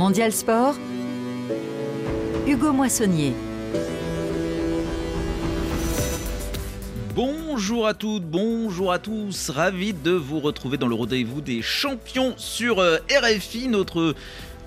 Mondial Sport, Hugo Moissonnier. Bonjour à toutes, bonjour à tous, ravi de vous retrouver dans le rendez-vous des champions sur euh, RFI. Notre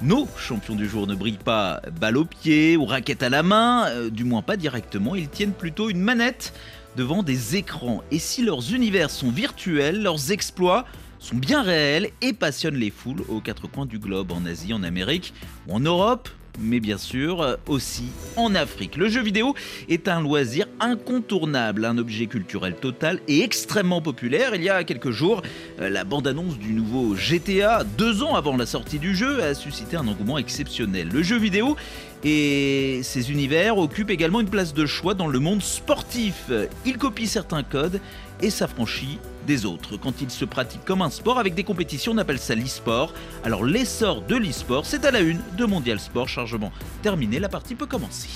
nos champions du jour ne brillent pas balle au pied ou raquette à la main, euh, du moins pas directement, ils tiennent plutôt une manette devant des écrans. Et si leurs univers sont virtuels, leurs exploits sont bien réels et passionnent les foules aux quatre coins du globe, en Asie, en Amérique en Europe, mais bien sûr aussi en Afrique. Le jeu vidéo est un loisir incontournable, un objet culturel total et extrêmement populaire. Il y a quelques jours, euh, la bande-annonce du nouveau GTA, deux ans avant la sortie du jeu, a suscité un engouement exceptionnel. Le jeu vidéo et ses univers occupent également une place de choix dans le monde sportif. Il copie certains codes et s'affranchit des autres. Quand il se pratique comme un sport avec des compétitions, on appelle ça l'e-sport. Alors l'essor de l'e-sport, c'est à la une de Mondial Sport. Chargement terminé, la partie peut commencer.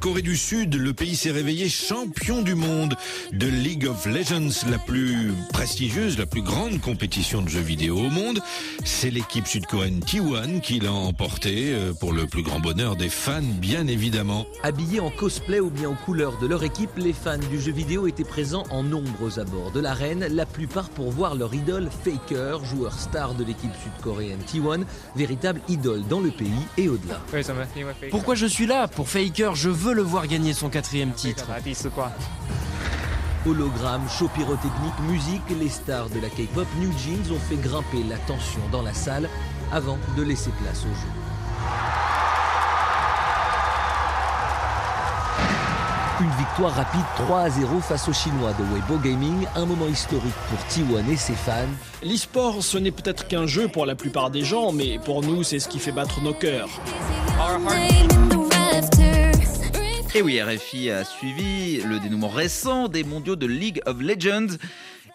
Corée du Sud, le pays s'est réveillé champion du monde de League of Legends, la plus prestigieuse, la plus grande compétition de jeux vidéo au monde. C'est l'équipe sud-coréenne T1 qui l'a emporté euh, pour le plus grand bonheur des fans, bien évidemment. Habillés en cosplay ou bien en couleur de leur équipe, les fans du jeu vidéo étaient présents en nombreux abords de l'arène, la plupart pour voir leur idole Faker, joueur star de l'équipe sud-coréenne T1, véritable idole dans le pays et au-delà. Pourquoi je suis là? Pour Faker, je veux le voir gagner son quatrième titre. Hologramme, show pyrotechnique, musique, les stars de la K-pop New Jeans ont fait grimper la tension dans la salle avant de laisser place au jeu. Une victoire rapide 3 à 0 face aux Chinois de Weibo Gaming, un moment historique pour T1 et ses fans. L'e-sport, ce n'est peut-être qu'un jeu pour la plupart des gens, mais pour nous, c'est ce qui fait battre nos cœurs. Et oui, RFI a suivi le dénouement récent des mondiaux de League of Legends.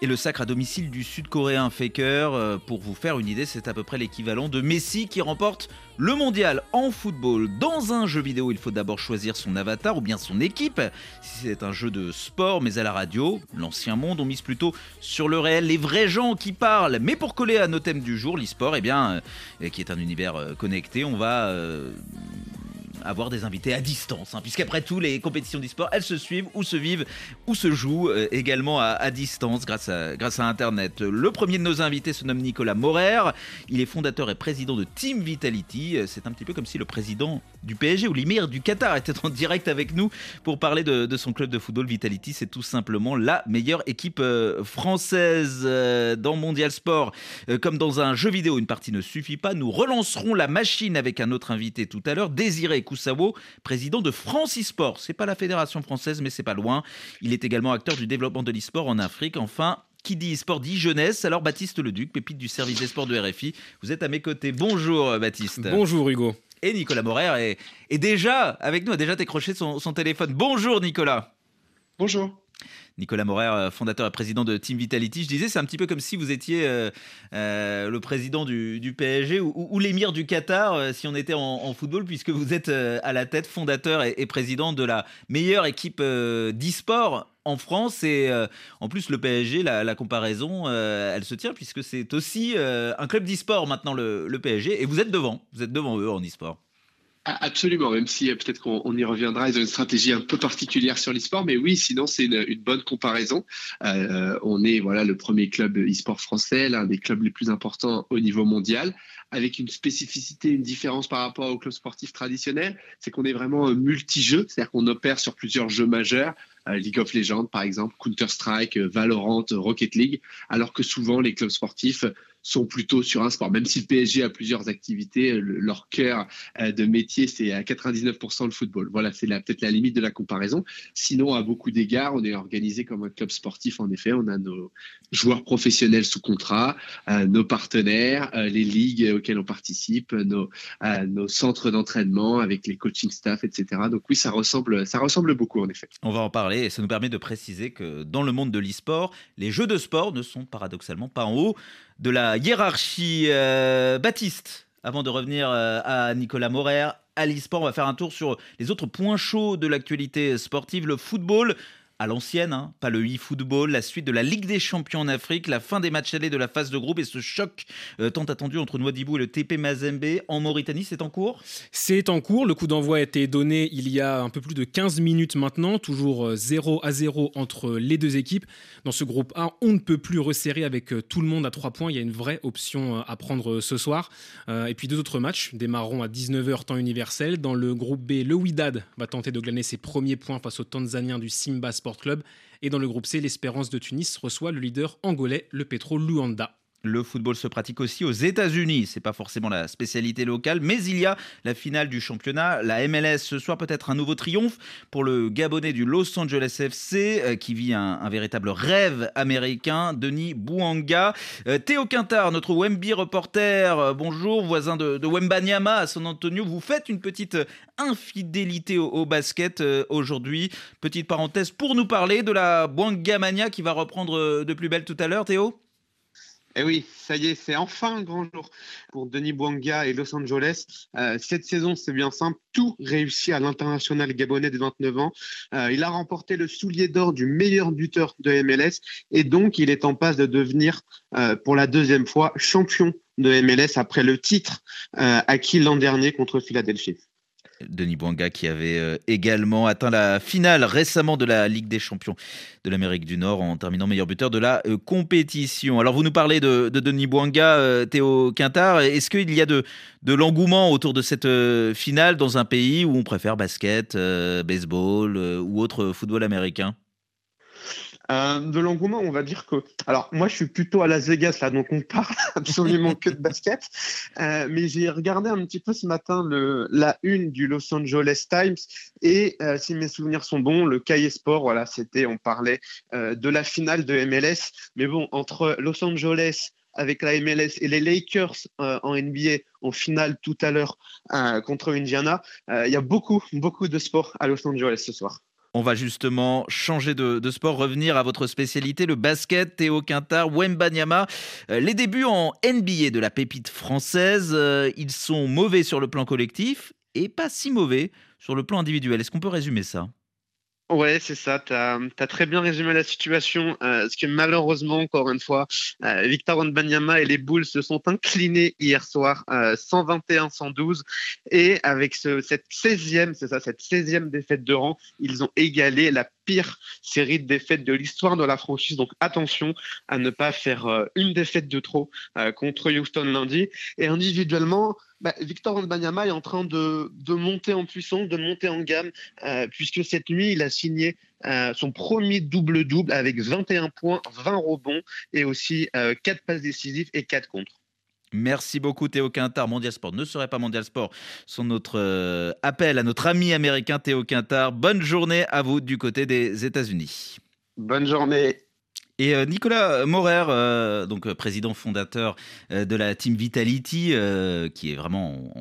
Et le sacre à domicile du sud-coréen Faker, euh, pour vous faire une idée, c'est à peu près l'équivalent de Messi qui remporte le mondial en football. Dans un jeu vidéo, il faut d'abord choisir son avatar ou bien son équipe. Si c'est un jeu de sport, mais à la radio, l'ancien monde, on mise plutôt sur le réel, les vrais gens qui parlent. Mais pour coller à nos thèmes du jour, l'e-sport, eh bien, euh, qui est un univers euh, connecté, on va avoir des invités à distance, hein, puisqu'après tout, les compétitions d'e-sport, elles se suivent ou se vivent ou se jouent euh, également à, distance grâce à, grâce à Internet. Le premier de nos invités se nomme Nicolas Morer. Il est fondateur et président de Team Vitality. Euh, c'est un petit peu comme si le président du PSG ou l'émir du Qatar était en direct avec nous pour parler de, son club de football Vitality. C'est tout simplement la meilleure équipe euh, française dans Mondial Sport. Comme dans un jeu vidéo, une partie ne suffit pas. Nous relancerons la machine avec un autre invité tout à l'heure, Désiré Koussavo, président de France eSport. C'est pas la fédération française, mais c'est pas loin. Il est également acteur du développement de l'e-sport en Afrique. Enfin, qui dit e-sport dit jeunesse. Alors Baptiste Leduc, pépite du service des sports de RFI, vous êtes à mes côtés. Bonjour Baptiste. Bonjour Hugo. Et Nicolas Morer est, déjà avec nous, a déjà décroché son, son téléphone. Bonjour Nicolas. Bonjour. Nicolas Morer, euh, fondateur et président de Team Vitality. Je disais, c'est un petit peu comme si vous étiez euh, euh, le président du, PSG ou, l'émir du Qatar si on était en, football, puisque vous êtes à la tête, fondateur et, président de la meilleure équipe d'e-sport en France. Et en plus, le PSG, la, comparaison, elle se tient, puisque c'est aussi un club d'e-sport maintenant, le, PSG. Et vous êtes devant, vous êtes devant eux en e-sport. Absolument, même si euh, peut-être qu'on y reviendra, ils ont une stratégie un peu particulière sur l'e-sport, mais oui, sinon c'est une, bonne comparaison. Euh, on est voilà le premier club e-sport français, l'un des clubs les plus importants au niveau mondial, avec une spécificité, une différence par rapport aux clubs sportifs traditionnels, c'est qu'on est vraiment multi-jeux, c'est-à-dire qu'on opère sur plusieurs jeux majeurs, euh, League of Legends par exemple, Counter-Strike, Valorant, Rocket League, alors que souvent les clubs sportifs sont plutôt sur un sport. Même si le PSG a plusieurs activités, leur cœur euh, de métier, c'est à 99% le football. Voilà, c'est peut-être la limite de la comparaison. Sinon, à beaucoup d'égards, on est organisé comme un club sportif, en effet. On a nos joueurs professionnels sous contrat, euh, nos partenaires, euh, les ligues auxquelles on participe, nos, nos centres d'entraînement avec les coaching staff, etc. Donc oui, ça ressemble, ça ressemble beaucoup, en effet. On va en parler et ça nous permet de préciser que dans le monde de l'e-sport, les jeux de sport ne sont paradoxalement pas en haut de la hiérarchie. Euh, Baptiste, avant de revenir euh, à Nicolas Morer, à l'e-sport, on va faire un tour sur les autres points chauds de l'actualité sportive, le football à l'ancienne, hein, pas le e-football, la suite de la Ligue des Champions en Afrique, la fin des matchs allés de la phase de groupe et ce choc euh, tant attendu entre Nouadhibou et le TP Mazembe en Mauritanie, c'est en cours? C'est en cours, le coup d'envoi a été donné il y a un peu plus de 15 minutes maintenant, toujours 0 euh, à 0 entre les deux équipes. Dans ce groupe A, on ne peut plus resserrer avec euh, tout le monde à 3 points, il y a une vraie option à prendre ce soir. Et puis deux autres matchs démarreront à 19h temps universel. Dans le groupe B, le Widad va tenter de glaner ses premiers points face aux Tanzaniens du Simba Club. Et dans le groupe C, l'Espérance de Tunis reçoit le leader angolais, le Petro Luanda. Le football se pratique aussi aux États-Unis. C'est pas forcément la spécialité locale, mais il y a la finale du championnat, la MLS. Ce soir, peut-être un nouveau triomphe pour le Gabonais du Los Angeles FC euh, qui vit un, véritable rêve américain, Denis Bouanga. Euh, Théo Quintard, notre Wemby reporter, euh, bonjour, voisin de, Wembanyama à San Antonio. Vous faites une petite infidélité au, basket aujourd'hui. Petite parenthèse pour nous parler de la Mania qui va reprendre de plus belle tout à l'heure, Théo? Eh oui, ça y est, c'est enfin un grand jour pour Denis Bouanga et Los Angeles. Euh, cette saison, c'est bien simple, tout réussit à l'international gabonais de 29 ans. Euh, il a remporté le soulier d'or du meilleur buteur de MLS et donc il est en passe de devenir euh, pour la deuxième fois champion de MLS après le titre acquis l'an dernier contre Philadelphie. Denis Bouanga qui avait euh, également atteint la finale récemment de la Ligue des champions de l'Amérique du Nord en terminant meilleur buteur de la euh, compétition. Alors vous nous parlez de, Denis Bouanga, euh, Théo Quintard. Est-ce qu'il y a de, de l'engouement autour de cette finale dans un pays où on préfère basket, baseball ou autre football américain? Euh, de l'engouement, on va dire que. Alors, moi, je suis plutôt à Las Vegas, là, donc on parle absolument que de basket. Euh, mais j'ai regardé un petit peu ce matin la une du Los Angeles Times. Et euh, si mes souvenirs sont bons, le cahier sport, voilà, c'était, on parlait de la finale de MLS. Mais bon, entre Los Angeles, avec la MLS et les Lakers en NBA en finale tout à l'heure contre Indiana. Il y a beaucoup, beaucoup de sport à Los Angeles ce soir. On va justement changer de, sport, revenir à votre spécialité, le basket. Théo Quintard, Wembanyama. Euh, les débuts en NBA de la pépite française, euh, ils sont mauvais sur le plan collectif et pas si mauvais sur le plan individuel. Est-ce qu'on peut résumer ça? Ouais, c'est ça. Tu as, très bien résumé la situation. Euh, ce que malheureusement, encore une fois, euh, Victor Banyama et les Bulls se sont inclinés hier soir, 121-112. Euh, et avec cette 16e, c'est ça, cette 16e défaite de rang, ils ont égalé la pire série de défaites de l'histoire de la franchise. Donc attention à ne pas faire une défaite de trop contre Houston lundi. Et individuellement, bah, Victor Wembanyama est en train de, monter en puissance, de monter en gamme, euh, puisque cette nuit, il a signé euh, son premier double-double avec 21 points, 20 rebonds et aussi 4 euh, passes décisives et 4 contre. Merci beaucoup Théo Quintard. Mondial Sport ne serait pas Mondial Sport sans notre appel à notre ami américain Théo Quintard. Bonne journée à vous du côté des États-Unis. Bonne journée. Et euh, Nicolas Morer, euh, donc euh, président fondateur de la Team Vitality, qui est vraiment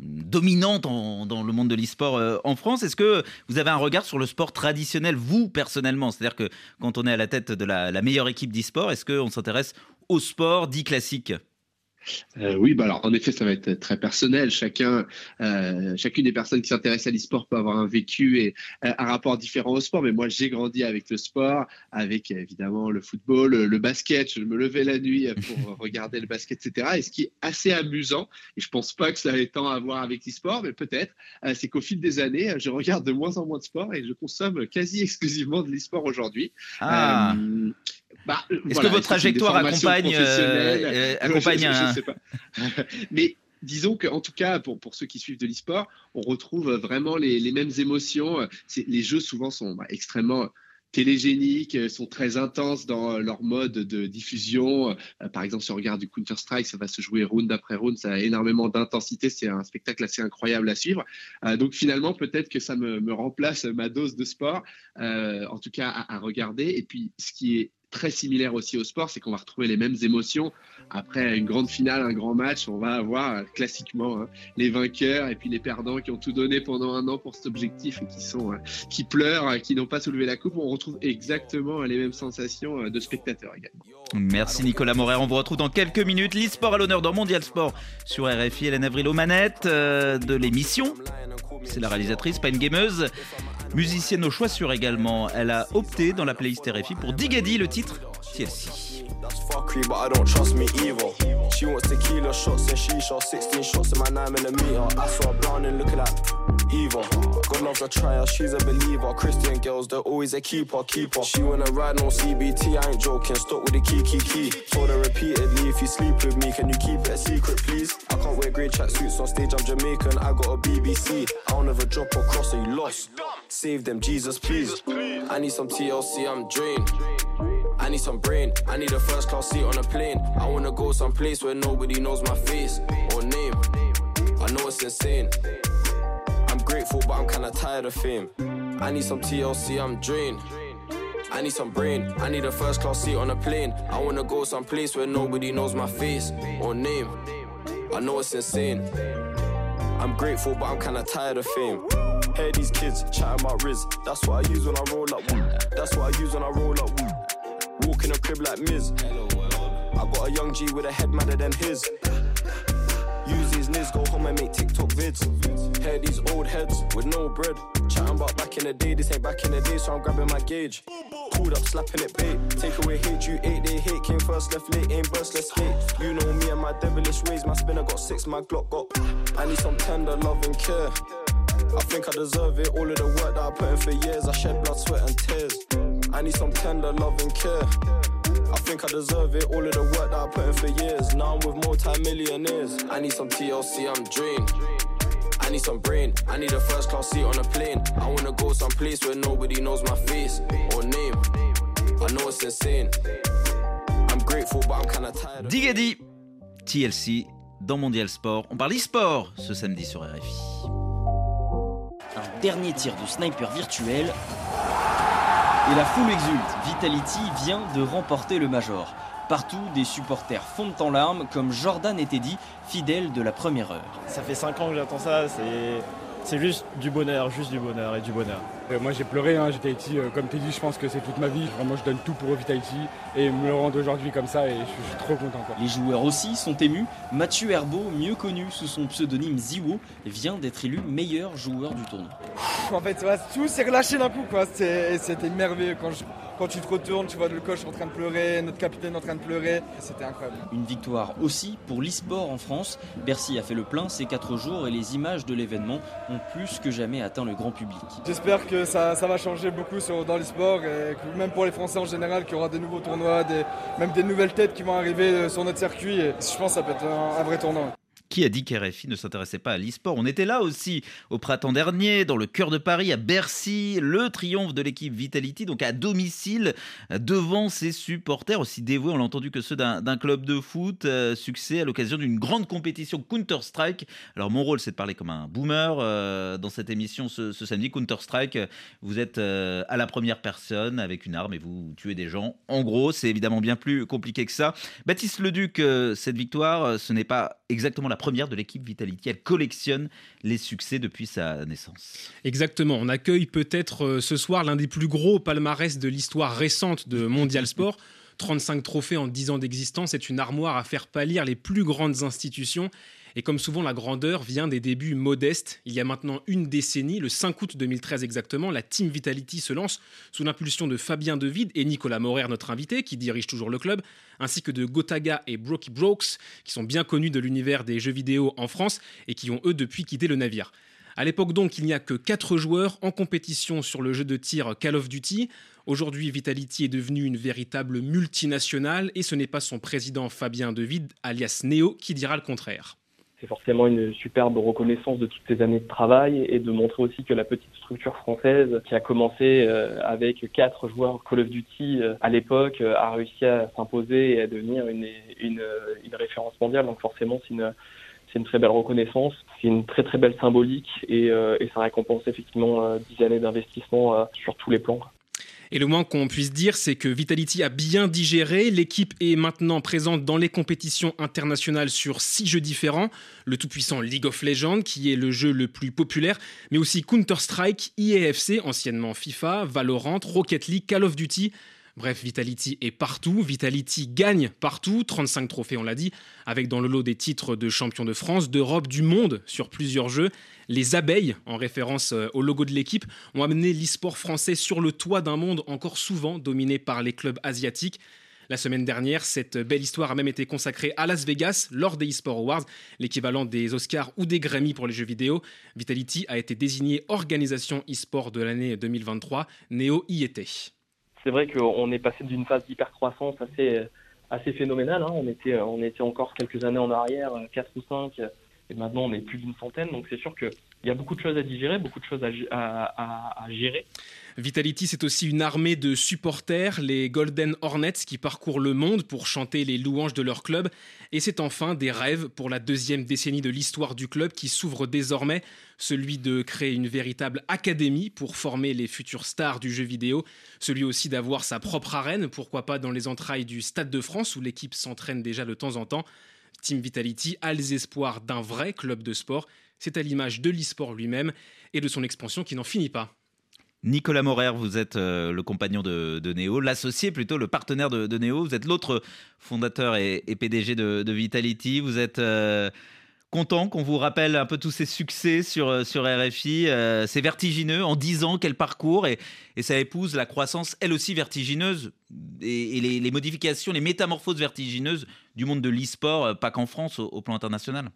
dominante dans le monde de l'e-sport en France, est-ce que vous avez un regard sur le sport traditionnel, vous personnellement? C'est-à-dire que quand on est à la tête de la, la meilleure équipe d'e-sport, est-ce qu'on s'intéresse au sport dit classique? Euh, oui, bah alors en effet, ça va être très personnel. Chacun, euh, chacune des personnes qui s'intéressent à l'e-sport peut avoir un vécu et euh, un rapport différent au sport. Mais moi, j'ai grandi avec le sport, avec évidemment le football, le, basket. Je me levais la nuit pour regarder le basket, etc. Et ce qui est assez amusant, et je pense pas que ça ait tant à voir avec l'e-sport, mais peut-être, c'est qu'au fil des années, je regarde de moins en moins de sport et je consomme quasi exclusivement de l'e-sport aujourd'hui. Ah. Bah, Est-ce que votre trajectoire accompagne, accompagne un... Mais disons qu'en tout cas, pour, pour ceux qui suivent de l'e-sport, on retrouve vraiment les, les mêmes émotions. Les jeux souvent sont bah, extrêmement télégéniques, sont très intenses dans leur mode de diffusion. Euh, par exemple, si on regarde du Counter-Strike, ça va se jouer round après round, ça a énormément d'intensité, c'est un spectacle assez incroyable à suivre. Euh, donc finalement, peut-être que ça me, me, remplace ma dose de sport, euh, en tout cas à, à regarder. Et puis, ce qui est très similaire aussi au sport, c'est qu'on va retrouver les mêmes émotions. Après une grande finale, un grand match, on va avoir euh, classiquement hein, les vainqueurs et puis les perdants qui ont tout donné pendant un an pour cet objectif et qui sont, euh, qui pleurent, euh, qui n'ont pas soulevé la coupe. On retrouve exactement les mêmes sensations de spectateurs également. Merci Nicolas Morer. On vous retrouve dans quelques minutes. L'e-sport à l'honneur dans Mondial Sport sur RFI. Hélène Avril aux manettes de l'émission. C'est la réalisatrice, pas une gameuse. Musicienne au choix sûr également. Elle a opté dans la playlist RFI pour Digadi, le titre TLC. Either. She wants tequila shots and shisha, 16 shots in my 9 millimeter. I saw her brown and looking like Eva. God loves a tryer, she's a believer. Christian girls, they're always a keeper, keeper. She wanna ride no CBT, I ain't joking. Stop with the key, key, key. Told her repeatedly, if you sleep with me, can you keep it a secret, please? I can't wear grey tracksuits on stage, I'm Jamaican. I got a BBC. I'll never drop or cross, so you lost. Save them, Jesus, please. I need some TLC, I'm drained. I need some brain. I need a first class seat on a plane. I wanna go someplace where nobody knows my face or name. I know it's insane. Grateful, but I'm kinda tired of fame. I need some TLC, I'm drained. I need some brain. I need a first class seat on a plane. I wanna go someplace where nobody knows my face or name. I know it's insane. I'm grateful, but I'm kinda tired of fame. Hear these kids chatting about Riz. That's what I use when I roll up. That's what I use when I roll up. Walk in a crib like Miz. I got a young G with a head madder than his. Use these nids, go home and make TikTok vids. Hear these old heads with no bread. Chatting about back in the day, this ain't back in the day, so I'm grabbing my gauge. Pulled up, slapping it bait. Take away hate, you eight, they hate. Came first, left late, ain't burst, let's skate. You know me and my devilish ways, my spinner got six, my Glock got. I need some tender love and care. I think I deserve it, all of the work that I put in for years. I shed blood, sweat, and tears. I need some tender love and care. I think I deserve it, all of the work that I put in for years. Now I'm with multi-millionaires. I need some TLC, I'm drained. I need some brain, I need a first class seat on a plane. I wanna go someplace where nobody knows my face or name. I know it's insane. I'm grateful, but I'm kinda tired. Digadi, TLC dans Mondial Sport. On parle e-sport ce samedi sur RFI. Un dernier tir de sniper virtuel et la foule exulte. Vitality vient de remporter le Major. Partout, des supporters fondent en larmes, comme Jordan et Teddy, fidèles de la première heure. Ça fait 5 ans que j'attends ça, c'est juste du bonheur, juste du bonheur et du bonheur. Euh, moi j'ai pleuré, hein, j'étais ici, euh, comme Teddy, je pense que c'est toute ma vie. Vraiment, je donne tout pour Vitality et me le rendre aujourd'hui comme ça et je suis, trop content. Les joueurs aussi sont émus. Mathieu Herbeau, mieux connu sous son pseudonyme Ziwo, vient d'être élu meilleur joueur du tournoi. En fait, tout s'est relâché d'un coup, quoi. C'était merveilleux quand je quand tu te retournes, tu vois le coach en train de pleurer, notre capitaine en train de pleurer. C'était incroyable. Une victoire aussi pour l'e-sport en France. Bercy a fait le plein ces quatre jours et les images de l'événement ont plus que jamais atteint le grand public. J'espère que ça, va changer beaucoup dans l'e-sport et que même pour les Français en général, qu'il y aura des nouveaux tournois, même des nouvelles têtes qui vont arriver euh, sur notre circuit. Et je pense que ça peut être un vrai tournoi. Qui a dit qu'RFI ne s'intéressait pas à l'e-sport? On était là aussi au printemps dernier, dans le cœur de Paris, à Bercy, le triomphe de l'équipe Vitality, donc à domicile, devant ses supporters, aussi dévoués, on l'a entendu, que ceux d'un club de foot. Euh, succès à l'occasion d'une grande compétition Counter-Strike. Alors mon rôle, c'est de parler comme un boomer euh, dans cette émission ce, samedi. Counter-Strike, vous êtes euh, à la première personne avec une arme et vous tuez des gens. En gros, c'est évidemment bien plus compliqué que ça. Baptiste Leduc, cette victoire, ce n'est pas exactement la première de l'équipe Vitality. Elle collectionne les succès depuis sa naissance. Exactement. On accueille peut-être euh, ce soir l'un des plus gros palmarès de l'histoire récente de Mondial Sport. 35 trophées en 10 ans d'existence, c'est une armoire à faire pâlir les plus grandes institutions. Et comme souvent, la grandeur vient des débuts modestes. Il y a maintenant une décennie, le 5 août 2013 exactement, la Team Vitality se lance sous l'impulsion de Fabien Devide et Nicolas Morer, notre invité, qui dirige toujours le club, ainsi que de Gotaga et Brokey Brokes, qui sont bien connus de l'univers des jeux vidéo en France et qui ont eux depuis quitté le navire. À l'époque donc, il n'y a que 4 joueurs en compétition sur le jeu de tir Call of Duty. Aujourd'hui, Vitality est devenu une véritable multinationale et ce n'est pas son président Fabien Devide, alias Neo, qui dira le contraire c'est forcément une superbe reconnaissance de toutes ces années de travail et de montrer aussi que la petite structure française qui a commencé euh, avec quatre joueurs Call of Duty euh, à l'époque euh, a réussi à s'imposer et à devenir une, une, référence mondiale. Donc forcément, c'est une c'est une très belle reconnaissance, c'est une très très belle symbolique et, et ça récompense effectivement dix années d'investissement sur tous les plans. Et le moins qu'on puisse dire, c'est que Vitality a bien digéré. L'équipe est maintenant présente dans les compétitions internationales sur six jeux différents. Le tout-puissant League of Legends, qui est le jeu le plus populaire, mais aussi Counter-Strike, IAFC, anciennement FIFA, Valorant, Rocket League, Call of Duty. Bref, Vitality est partout, Vitality gagne partout, 35 trophées on l'a dit, avec dans le lot des titres de champion de France, d'Europe, du monde sur plusieurs jeux. Les abeilles, en référence euh, au logo de l'équipe, ont amené l'e-sport français sur le toit d'un monde encore souvent dominé par les clubs asiatiques. La semaine dernière, cette belle histoire a même été consacrée à Las Vegas lors des eSport Awards, l'équivalent des Oscars ou des Grammy pour les jeux vidéo. Vitality a été désigné organisation e-sport de l'année 2023. Neo y était c'est vrai qu'on est passé d'une phase d'hypercroissance assez, assez phénoménale. Hein. On, était, encore quelques années en arrière, 4 ou 5, et maintenant on est plus d'une centaine. Donc c'est sûr qu'il y a beaucoup de choses à digérer, beaucoup de choses à, à gérer. Vitality, c'est aussi une armée de supporters, les Golden Hornets, qui parcourent le monde pour chanter les louanges de leur club. Et c'est enfin des rêves pour la deuxième décennie de l'histoire du club qui s'ouvre désormais, celui de créer une véritable académie pour former les futures stars du jeu vidéo, celui aussi d'avoir sa propre arène, pourquoi pas dans les entrailles du Stade de France où l'équipe s'entraîne déjà de temps en temps. Team Vitality a les espoirs d'un vrai club de sport, c'est à l'image de l'e-sport lui-même et de son expansion qui n'en finit pas. Nicolas Morer, vous êtes euh, le compagnon de, Néo, l'associé plutôt, le partenaire de, de Néo. Vous êtes l'autre fondateur et, PDG de, Vitality. Vous êtes euh, content qu'on vous rappelle un peu tous ces succès sur, euh, sur RFI. c'est vertigineux. En 10 ans, quel parcours et, ça épouse la croissance, elle aussi vertigineuse, et, les, modifications, les métamorphoses vertigineuses du monde de l'e-sport, pas qu'en France, au plan international.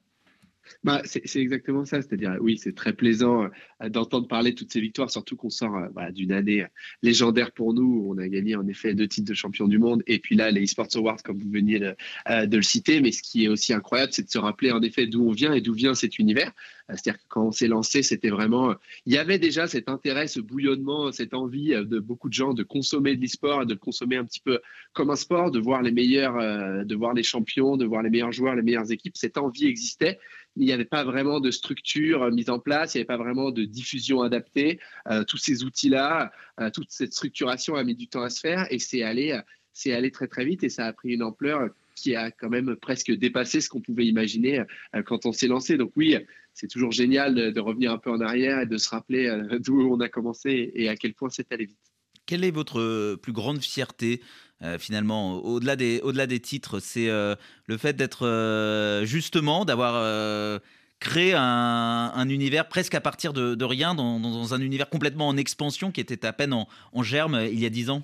Bah, c'est exactement ça. C'est-à-dire, oui, c'est très plaisant euh, d'entendre parler de toutes ces victoires, surtout qu'on sort euh, bah, d'une année euh, légendaire pour nous. On a gagné en effet deux titres de champion du monde. Et puis là, les eSports Awards, comme vous veniez de, le citer. Mais ce qui est aussi incroyable, c'est de se rappeler en effet d'où on vient et d'où vient cet univers. C'est-à-dire que quand on s'est lancé, c'était vraiment. Il y avait déjà cet intérêt, ce bouillonnement, cette envie de beaucoup de gens de consommer de l'e-sport, de le consommer un petit peu comme un sport, de voir les meilleurs, de voir les champions, de voir les meilleurs joueurs, les meilleures équipes. Cette envie existait il n'y avait pas vraiment de structure euh, mise en place, il n'y avait pas vraiment de diffusion adaptée. Euh, tous ces outils-là, euh, toute cette structuration a mis du temps à se faire et c'est allé, c'est allé très très vite et ça a pris une ampleur qui a quand même presque dépassé ce qu'on pouvait imaginer quand on s'est lancé. Donc oui, c'est toujours génial de, revenir un peu en arrière et de se rappeler d'où on a commencé et à quel point c'est allé vite. Quelle est votre plus grande fierté euh, finalement, au-delà des, au des titres, c'est euh, le fait d'être euh, justement, d'avoir créé un, univers presque à partir de, rien, dans, un univers complètement en expansion qui était à peine en, germe il y a dix ans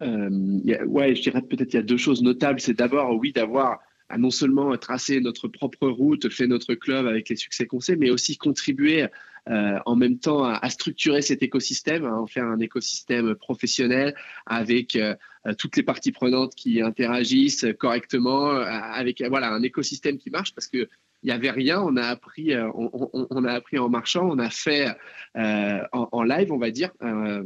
Ouais, je dirais peut-être il y a deux choses notables. C'est d'abord, oui, d'avoir non seulement tracé notre propre route, fait notre club avec les succès qu'on sait, mais aussi contribuer euh, en même temps à, structurer cet écosystème, à en faire un écosystème professionnel avec euh, toutes les parties prenantes qui interagissent correctement, euh, avec voilà un écosystème qui marche parce que il n'y avait rien, on a appris, on, a appris en marchant, on a fait en, live, on va dire,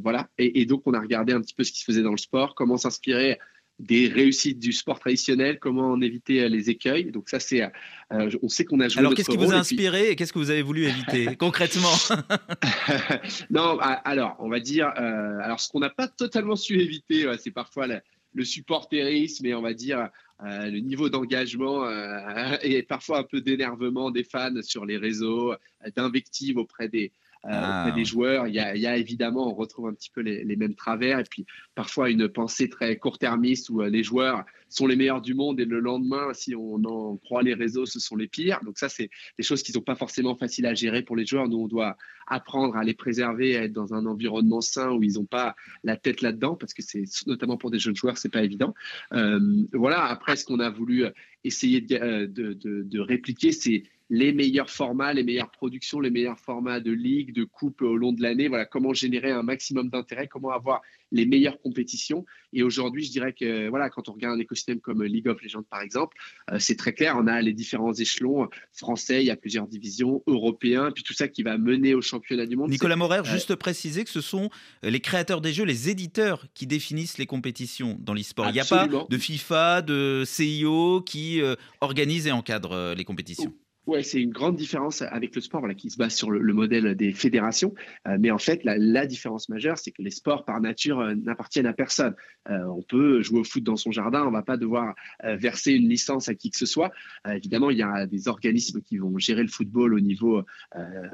voilà, et, donc on a regardé un petit peu ce qui se faisait dans le sport, comment s'inspirer des réussites du sport traditionnel, comment en éviter euh, les écueils. Donc ça, c'est, euh, on sait qu'on a joué. Alors qu'est-ce qui vous a inspiré et, qu'est-ce que vous avez voulu éviter concrètement? Non, alors on va dire, euh, alors ce qu'on n'a pas totalement su éviter, c'est parfois le supporterisme et on va dire le niveau d'engagement et parfois un peu d'énervement des fans sur les réseaux, d'invectives auprès des, euh, ah. des joueurs. Il y, a, évidemment, on retrouve un petit peu les, mêmes travers et puis parfois une pensée très court-termiste où euh, les joueurs sont les meilleurs du monde et le lendemain, si on en croit les réseaux, ce sont les pires. Donc ça, c'est des choses qui ne sont pas forcément faciles à gérer pour les joueurs. Nous, on doit apprendre à les préserver, à être dans un environnement sain où ils n'ont pas la tête là-dedans, parce que c'est notamment pour des jeunes joueurs, c'est pas évident. Euh, voilà. Après, ce qu'on a voulu essayer de, de répliquer, c'est les meilleurs formats, les meilleures productions, les meilleurs formats de ligue, de coupe au long de l'année. Voilà, comment générer un maximum d'intérêt, comment avoir les meilleures compétitions. Et aujourd'hui, je dirais que voilà, quand on regarde un écosystème comme League of Legends par exemple, euh, c'est très clair. On a les différents échelons français, il y a plusieurs divisions, européens, puis tout ça qui va mener au championnat du monde. Nicolas Morer, euh, juste préciser que ce sont les créateurs des jeux, les éditeurs qui définissent les compétitions dans l'e-sport. Il n'y a pas de FIFA, de CIO qui euh, organise et encadre les compétitions. Ouais, c'est une grande différence avec le sport qui se base sur le, le modèle des fédérations. Euh, mais en fait, la, différence majeure, c'est que les sports par nature euh, n'appartiennent à personne. Euh, on peut jouer au foot dans son jardin, on ne va pas devoir euh, verser une licence à qui que ce soit. Évidemment, il y a des organismes qui vont gérer le football au niveau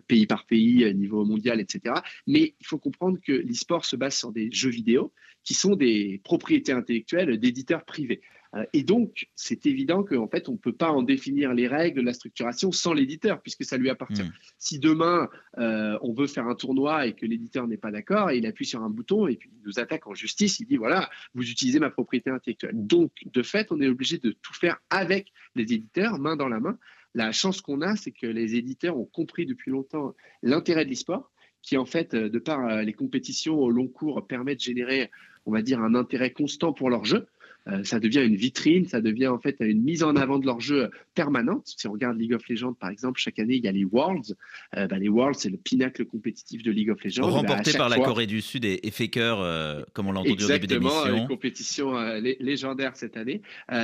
pays par pays, niveau mondial, etc. Mais il faut comprendre que l'e-sport se base sur des jeux vidéo qui sont des propriétés intellectuelles d'éditeurs privés. Euh, et donc, c'est évident qu'en fait, on ne peut pas en définir les règles, la structuration sans l'éditeur, puisque ça lui appartient. Mm. Si demain, euh, on veut faire un tournoi et que l'éditeur n'est pas d'accord, il appuie sur un bouton et puis il nous attaque en justice, il dit, voilà, vous utilisez ma propriété intellectuelle. Donc, de fait, on est obligé de tout faire avec les éditeurs, main dans la main. La chance qu'on a, c'est que les éditeurs ont compris depuis longtemps l'intérêt de l'e-sport, qui en fait, euh, de par les compétitions au long cours, permet de générer, on va dire, un intérêt constant pour leur jeu. Euh, ça devient une vitrine, ça devient en fait une mise en avant de leur jeu permanente. Si on regarde League of Legends, par exemple, chaque année, il y a les Worlds. Euh, bah, les Worlds, c'est le pinacle compétitif de League of Legends. Bah, Remporté chaque par la Corée du Sud et, et Faker, euh, comme on l'a entendu au début de Exactement, l'émission. une compétition lé- légendaire cette année.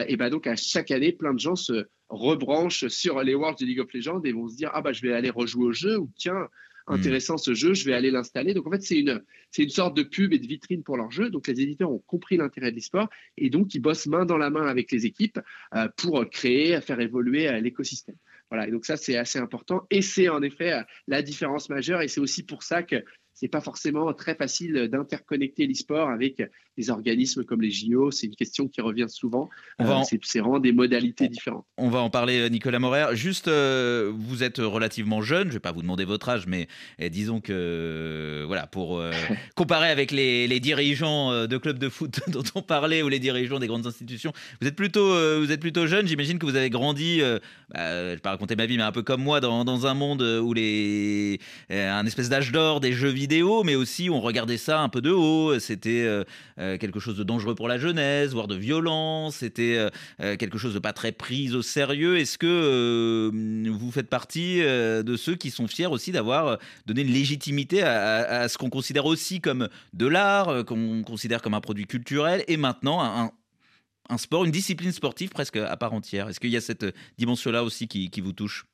Et ben donc à chaque année, plein de gens se rebranchent sur les Worlds de League of Legends et vont se dire ah bah je vais aller rejouer au jeu ou tiens intéressant ce jeu, je vais aller l'installer. Donc en fait c'est une une sorte de pub et de vitrine pour leur jeu. Donc les éditeurs ont compris l'intérêt de l'e-sport et donc ils bossent main dans la main avec les équipes euh, pour créer, faire évoluer euh, l'écosystème. Voilà, et donc ça c'est assez important et c'est en effet euh, la différence majeure et c'est aussi pour ça que c'est pas forcément très facile d'interconnecter l'e-sport avec des organismes comme les JO. C'est une question qui revient souvent. Euh, en- c'est- vraiment des modalités différentes. On va en parler, euh, Nicolas Morer. Juste, euh, vous êtes relativement jeune, je ne vais pas vous demander votre âge, mais euh, disons que, euh, voilà, pour comparer avec les, les dirigeants de clubs de foot dont on parlait ou les dirigeants des grandes institutions, vous êtes plutôt, vous êtes plutôt jeune. J'imagine que vous avez grandi, bah, je vais pas raconter ma vie, mais un peu comme moi, dans, dans un monde où les, un espèce d'âge d'or des jeux vidéo, mais aussi on regardait ça un peu de haut. C'était euh, euh, quelque chose de dangereux pour la jeunesse, voire de violent. C'était euh, quelque chose de pas très pris au sérieux. Est-ce que vous faites partie de ceux qui sont fiers aussi d'avoir donné une légitimité à, ce qu'on considère aussi comme de l'art, qu'on considère comme un produit culturel, et maintenant un, sport, une discipline sportive presque à part entière? Est-ce qu'il y a cette dimension-là aussi qui vous touche?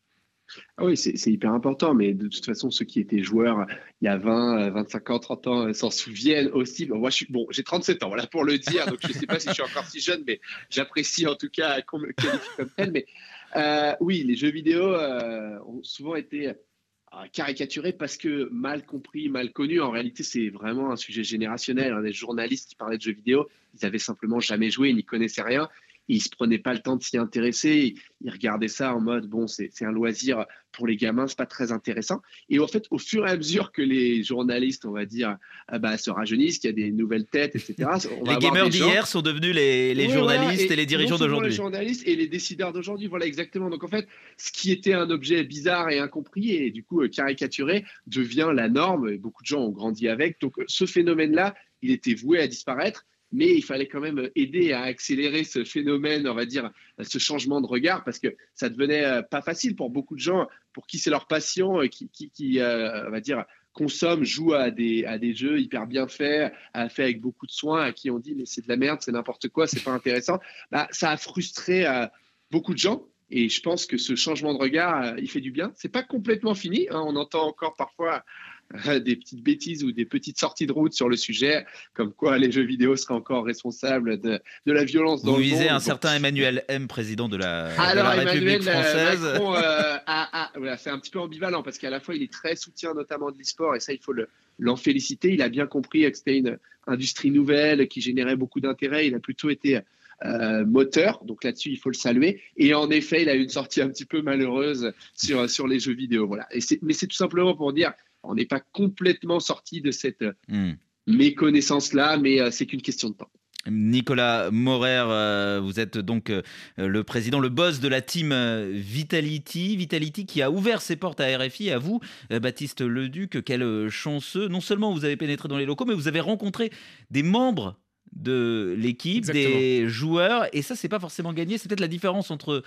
Ah oui, c'est hyper important, mais de toute façon, ceux qui étaient joueurs il y a 20, euh, 25 ans, 30 ans euh, s'en souviennent aussi. Bon, moi, bon, j'ai 37 ans, voilà pour le dire, donc je ne sais pas si je suis encore si jeune, mais j'apprécie en tout cas qu'on me qualifie comme tel. Mais euh, oui, les jeux vidéo euh, ont souvent été euh, caricaturés parce que mal compris, mal connus. En réalité, c'est vraiment un sujet générationnel. hein. Des journalistes qui parlaient de jeux vidéo, ils avaient simplement jamais joué, ils n'y connaissaient rien. Ils se prenaient pas le temps de s'y intéresser. Ils regardaient ça en mode bon, c'est un loisir pour les gamins, c'est pas très intéressant. Et en fait, au fur et à mesure que les journalistes, on va dire, ah bah, se rajeunissent, qu'il y a des nouvelles têtes, etc. on Les gamers gens- d'hier sont devenus les, journalistes voilà, et, les dirigeants d'aujourd'hui. Les journalistes et les décideurs d'aujourd'hui, voilà exactement. Donc en fait, ce qui était un objet bizarre et incompris et du coup caricaturé devient la norme. Et beaucoup de gens ont grandi avec. Donc ce phénomène-là, il était voué à disparaître. Mais il fallait quand même aider à accélérer ce phénomène, on va dire, ce changement de regard, parce que ça devenait euh, pas facile pour beaucoup de gens, pour qui c'est leur passion, euh, qui, qui, qui, euh, on va dire, consomment, jouent à des, à des jeux hyper bien faits, faits avec beaucoup de soins, à qui on dit mais c'est de la merde, c'est n'importe quoi, c'est pas intéressant. Bah, ça a frustré beaucoup de gens. Et je pense que ce changement de regard, il fait du bien. C'est pas complètement fini. hein. On entend encore parfois des petites bêtises ou des petites sorties de route sur le sujet, comme quoi les jeux vidéo seraient encore responsables de, de la violence dans Vous le visez monde. un Bon, certain Emmanuel M, président de la, de alors, la République Emmanuel euh, française. Macron, euh, a- a- voilà, c'est un petit peu ambivalent parce qu'à la fois, il est très soutien notamment de l'e-sport et ça, il faut le- l'en féliciter. Il a bien compris que c'était une industrie nouvelle qui générait beaucoup d'intérêt. Il a plutôt été euh, moteur, donc là-dessus, il faut le saluer. Et en effet, il a eu une sortie un petit peu malheureuse sur, sur les jeux vidéo. Voilà. Et c'est- mais c'est tout simplement pour dire, on n'est pas complètement sorti de cette Hmm. méconnaissance-là, mais euh, c'est qu'une question de temps. Nicolas Morer, euh, vous êtes donc euh, le président, le boss de la team Vitality. Vitality qui a ouvert ses portes à RFI, à vous, Baptiste Leduc. Quel chanceux. Non seulement vous avez pénétré dans les locaux, mais vous avez rencontré des membres de l'équipe, des joueurs. Et ça, c'est pas forcément gagné. C'est peut-être la différence entre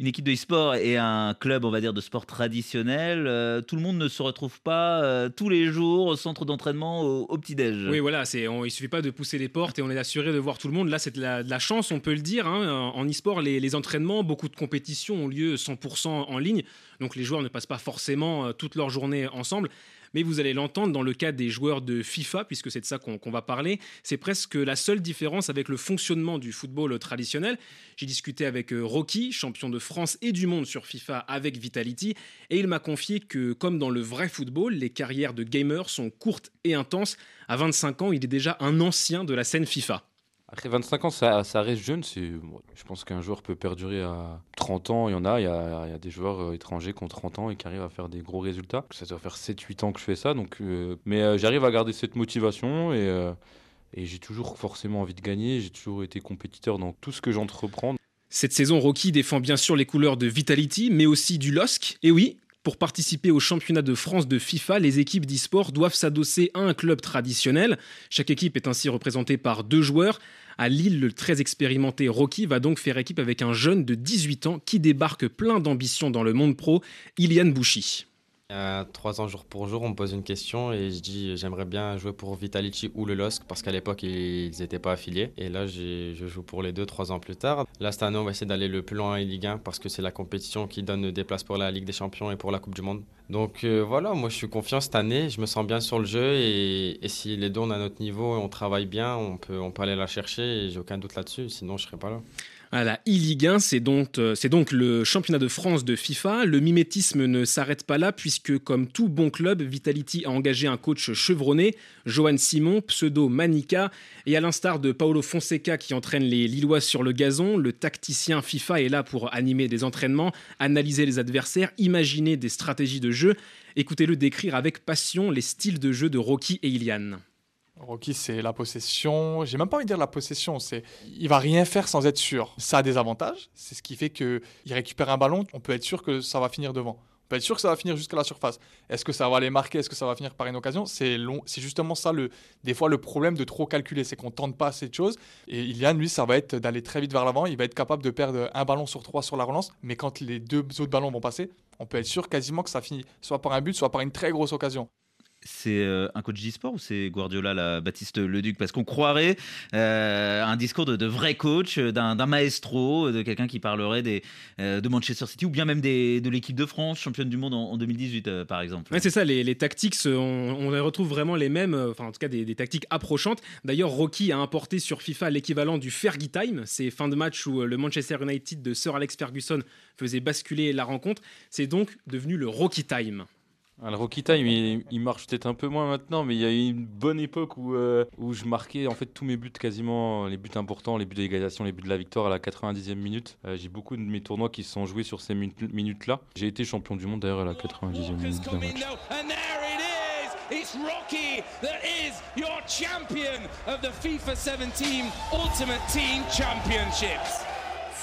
une équipe de e-sport et un club, on va dire, de sport traditionnel, euh, tout le monde ne se retrouve pas euh, tous les jours au centre d'entraînement au, petit-déj. Oui, voilà, c'est, on, il suffit pas de pousser les portes et on est assuré de voir tout le monde. Là, c'est de la, chance, on peut le dire. Hein. En e-sport, les, les, entraînements, beaucoup de compétitions ont lieu 100% en ligne. Donc les joueurs ne passent pas forcément euh, toute leur journée ensemble mais vous allez l'entendre dans le cas des joueurs de FIFA, puisque c'est de ça qu'on va parler. C'est presque la seule différence avec le fonctionnement du football traditionnel. J'ai discuté avec euh, Rocky, champion de France et du monde sur FIFA avec Vitality, et il m'a confié que, comme dans le vrai football, les carrières de gamers sont courtes et intenses. À 25 ans, il est déjà un ancien de la scène FIFA. Après 25 ans, ça, reste jeune. je pense qu'un joueur peut perdurer à 30 ans. Il y en a. Il y a, des joueurs euh, étrangers qui ont 30 ans et qui arrivent à faire des gros résultats. Ça doit faire 7-8 ans que je fais ça. Donc, euh, mais euh, j'arrive à garder cette motivation et j'ai toujours forcément envie de gagner. J'ai toujours été compétiteur dans tout ce que j'entreprends. Cette saison, Rocky défend bien sûr les couleurs de Vitality, mais aussi du LOSC. Et oui, pour participer au championnat de France de FIFA, les équipes d'e-sport doivent s'adosser à un club traditionnel. Chaque équipe est ainsi représentée par deux joueurs. À Lille, le très expérimenté Rocky va donc faire équipe avec un jeune de 18 ans qui débarque plein d'ambition dans le monde pro, Ilian Bouchy. Il y a trois ans, jour pour jour, on me pose une question et je dis j'aimerais bien jouer pour Vitality ou le LOSC parce qu'à l'époque ils n'étaient pas affiliés. Et là, je joue pour les deux trois ans plus tard. Là, cette année, on va essayer d'aller le plus loin en Ligue 1 parce que c'est la compétition qui donne des places pour la Ligue des Champions et pour la Coupe du Monde. Donc euh, voilà, moi je suis confiant cette année, je me sens bien sur le jeu et, si les deux on a notre niveau et on travaille bien, on peut, on peut aller la chercher et j'ai aucun doute là-dessus, sinon je serais pas là. À la e-Ligue 1, c'est donc, euh, donc le championnat de France de FIFA. Le mimétisme ne s'arrête pas là puisque, comme tout bon club, Vitality a engagé un coach chevronné, Johan Simon, pseudo Manica. Et à l'instar de Paolo Fonseca qui entraîne les Lillois sur le gazon, le tacticien FIFA est là pour animer des entraînements, analyser les adversaires, imaginer des stratégies de jeu. Écoutez-le décrire avec passion les styles de jeu de Rocky et Ilian. Rocky, c'est la possession. J'ai même pas envie de dire la possession. C'est, il va rien faire sans être sûr. Ça a des avantages. C'est ce qui fait que il récupère un ballon. On peut être sûr que ça va finir devant. On peut être sûr que ça va finir jusqu'à la surface. Est-ce que ça va aller marquer? Est-ce que ça va finir par une occasion? C'est long. C'est justement ça le, des fois le problème de trop calculer, c'est qu'on tente pas assez de choses. Et Ilian, lui, ça va être d'aller très vite vers l'avant. Il va être capable de perdre un ballon sur trois sur la relance. Mais quand les deux autres ballons vont passer, on peut être sûr quasiment que ça finit soit par un but, soit par une très grosse occasion c'est euh, un coach d'e-sport ou c'est Guardiola, la Baptiste Leduc? Parce qu'on croirait euh, un discours de, vrai coach, d'un maestro, de quelqu'un qui parlerait des, euh, de Manchester City ou bien même des, de l'équipe de France, championne du monde en, 2018 par exemple. C'est ça, les, tactiques, on, les retrouve vraiment les mêmes, enfin en tout cas des, tactiques approchantes. D'ailleurs, Rocky a importé sur FIFA l'équivalent du Fergie Time, c'est fin de match où le Manchester United de Sir Alex Ferguson faisait basculer la rencontre. C'est donc devenu le Rocky Time. Ah, le Rocky Time, il, marche peut-être un peu moins maintenant, mais il y a eu une bonne époque où, euh, où je marquais en fait tous mes buts quasiment, les buts importants, les buts d'égalisation, les buts de la victoire à la 90e minute. Euh, j'ai beaucoup de mes tournois qui se sont joués sur ces minutes-là. J'ai été champion du monde d'ailleurs à la 90e minute d'un match. It's Rocky that is your champion of the FIFA 17 Ultimate Team Championships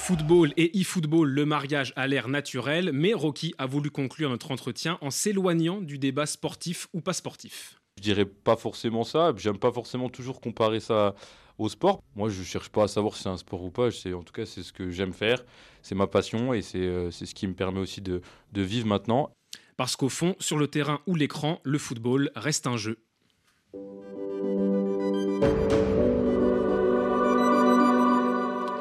football et e-football, le mariage a l'air naturel, mais Rocky a voulu conclure notre entretien en s'éloignant du débat sportif ou pas sportif. Je dirais pas forcément ça, j'aime pas forcément toujours comparer ça au sport. Moi, je cherche pas à savoir si c'est un sport ou pas, en tout cas c'est ce que j'aime faire, c'est ma passion et c'est euh, ce qui me permet aussi de vivre maintenant. Parce qu'au fond, sur le terrain ou l'écran, le football reste un jeu.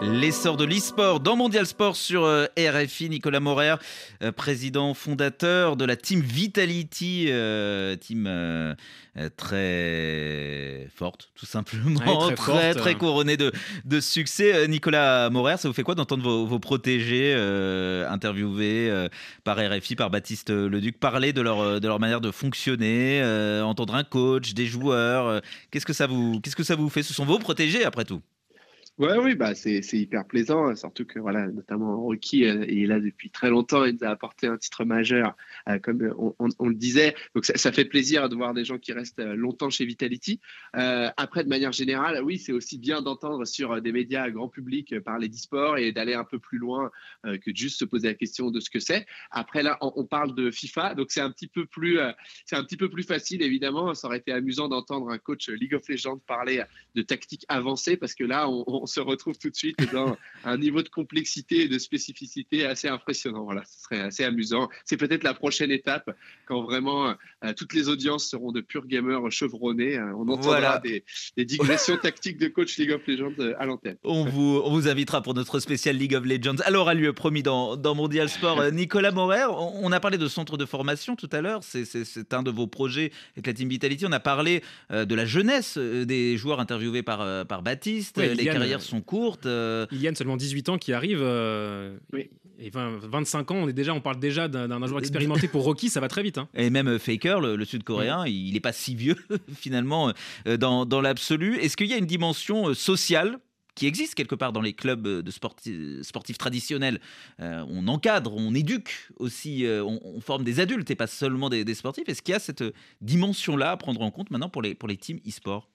L'essor de l'e-sport dans Mondial Sport sur euh, RFI, Nicolas Morer, euh, président fondateur de la team Vitality, euh, team très forte, tout simplement, très, très, couronnée de, de, succès. Nicolas Morer, ça vous fait quoi d'entendre vos, protégés interviewés par RFI, par Baptiste Leduc, parler de leur, de leur manière de fonctionner, entendre un coach, des joueurs Qu'est-ce que ça vous, qu'est-ce que ça vous fait? Ce sont vos protégés après tout. Ouais, oui, bah c'est hyper plaisant, surtout que voilà, notamment Rocky euh, est là depuis très longtemps, il nous a apporté un titre majeur, euh, comme on, on, le disait. Donc ça, fait plaisir de voir des gens qui restent euh, longtemps chez Vitality. Après, de manière générale, oui, c'est aussi bien d'entendre sur des médias grand public parler d'e-sport et d'aller un peu plus loin que juste se poser la question de ce que c'est. Après là, on, parle de FIFA, donc c'est un petit peu plus, c'est un petit peu plus facile évidemment. Ça aurait été amusant d'entendre un coach League of Legends parler de tactique avancée parce que là, on se retrouve tout de suite dans un niveau de complexité et de spécificité assez impressionnant. Voilà, ce serait assez amusant. C'est peut-être la prochaine étape quand vraiment euh, toutes les audiences seront de purs gamers chevronnés. Euh, on entendra des, digressions tactiques de coach League of Legends euh, à l'antenne. On vous, on vous invitera pour notre spécial League of Legends. Alors, a lieu promis dans, dans Mondial Sport. Nicolas Morer, on a parlé de centre de formation tout à l'heure. C'est un de vos projets avec la Team Vitality. On a parlé de la jeunesse des joueurs interviewés par, par Baptiste. les carrières sont courtes. Il y a seulement 18 ans qui arrive. oui. Et 25 ans, on, est déjà, on parle déjà d'un joueur expérimenté pour Rocky, ça va très vite. Hein. Et même Faker, le, sud-coréen, il n'est pas si vieux finalement euh, dans, dans l'absolu. Est-ce qu'il y a une dimension euh, sociale qui existe quelque part dans les clubs de sportifs traditionnels? Euh, on encadre, on éduque aussi, on, forme des adultes et pas seulement des, des sportifs. Est-ce qu'il y a cette dimension-là à prendre en compte maintenant pour les, pour les teams e-sport?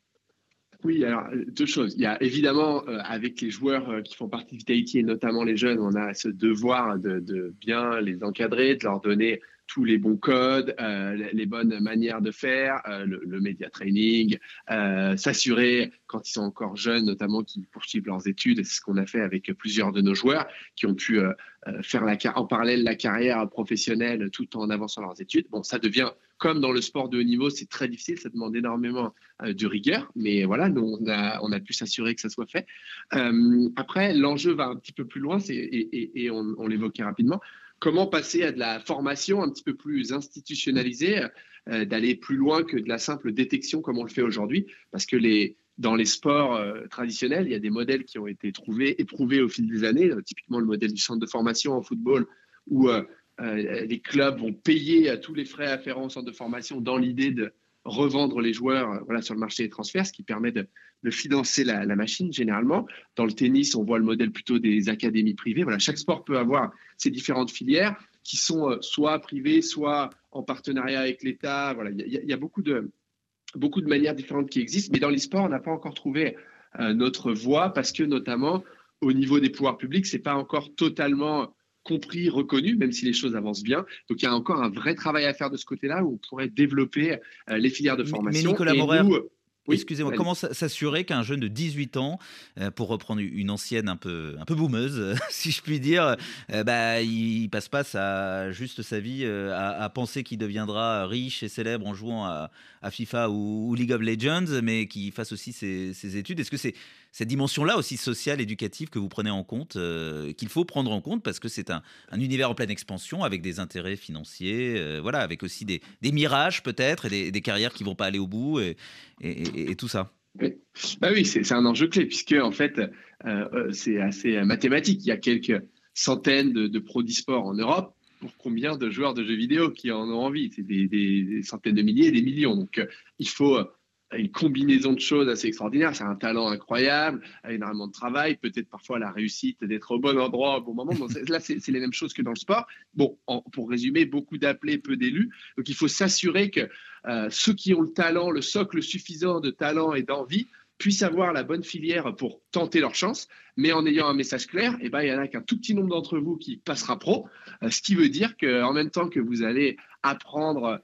Oui, alors deux choses. Il y a évidemment euh, avec les joueurs euh, qui font partie de Vitality et notamment les jeunes, on a ce devoir de, bien les encadrer, de leur donner tous les bons codes, euh, les bonnes manières de faire, euh, le, le, media training, euh, s'assurer quand ils sont encore jeunes, notamment qu'ils poursuivent leurs études. C'est ce qu'on a fait avec plusieurs de nos joueurs qui ont pu faire en parallèle la carrière professionnelle tout en avançant leurs études. Bon, ça devient comme dans le sport de haut niveau, c'est très difficile, ça demande énormément de rigueur, mais voilà, nous, on a, pu s'assurer que ça soit fait. après, l'enjeu va un petit peu plus loin, et, on, on l'évoquait rapidement, comment passer à de la formation un petit peu plus institutionnalisée, euh, d'aller plus loin que de la simple détection comme on le fait aujourd'hui, parce que dans les sports euh, traditionnels, il y a des modèles qui ont été trouvés, éprouvés au fil des années, euh, typiquement le modèle du centre de formation en football, où les clubs vont payer tous les frais afférents au centre de formation dans l'idée de revendre les joueurs euh, sur le marché des transferts, ce qui permet de, financer la, machine généralement. Dans le tennis, on voit le modèle plutôt des académies privées. Voilà, chaque sport peut avoir ses différentes filières qui sont euh, soit privées, soit en partenariat avec l'État. Voilà, il y, a beaucoup de, manières différentes qui existent, mais dans les sports, on n'a pas encore trouvé euh, notre voie parce que notamment au niveau des pouvoirs publics, c'est pas encore totalement compris, reconnu, même si les choses avancent bien. Donc il y a encore un vrai travail à faire de ce côté-là où on pourrait développer euh, les filières de formation. Mais Nicolas Morer, oui, excusez-moi, comment s'assurer qu'un jeune de 18 ans, euh, pour reprendre une ancienne un peu, un peu boumeuse, si je puis dire, euh, bah, il passe pas sa, juste sa vie à, penser qu'il deviendra riche et célèbre en jouant à, FIFA ou, League of Legends, mais qu'il fasse aussi ses, ses études Est-ce que c'est cette dimension-là aussi sociale, éducative que vous prenez en compte, euh, qu'il faut prendre en compte parce que c'est un, univers en pleine expansion avec des intérêts financiers, euh, voilà, avec aussi des, mirages peut-être et des, carrières qui vont pas aller au bout et, tout ça. Oui, bah oui c'est un enjeu clé puisque en fait euh, c'est assez mathématique. Il y a quelques centaines de, de pros d'e-sport en Europe pour combien de joueurs de jeux vidéo qui en ont envie C'est des, centaines de milliers, des millions. Donc il faut une combinaison de choses assez extraordinaire. C'est un talent incroyable, énormément de travail, peut-être parfois la réussite d'être au bon endroit au bon moment. là, c'est les mêmes choses que dans le sport. Bon, pour résumer, beaucoup d'appelés, peu d'élus. Donc, il faut s'assurer que euh, ceux qui ont le talent, le socle suffisant de talent et d'envie, puissent avoir la bonne filière pour tenter leur chance, mais en ayant un message clair, eh ben, il y en a qu'un tout petit nombre d'entre vous qui passera pro, euh, ce qui veut dire qu'en même temps que vous allez apprendre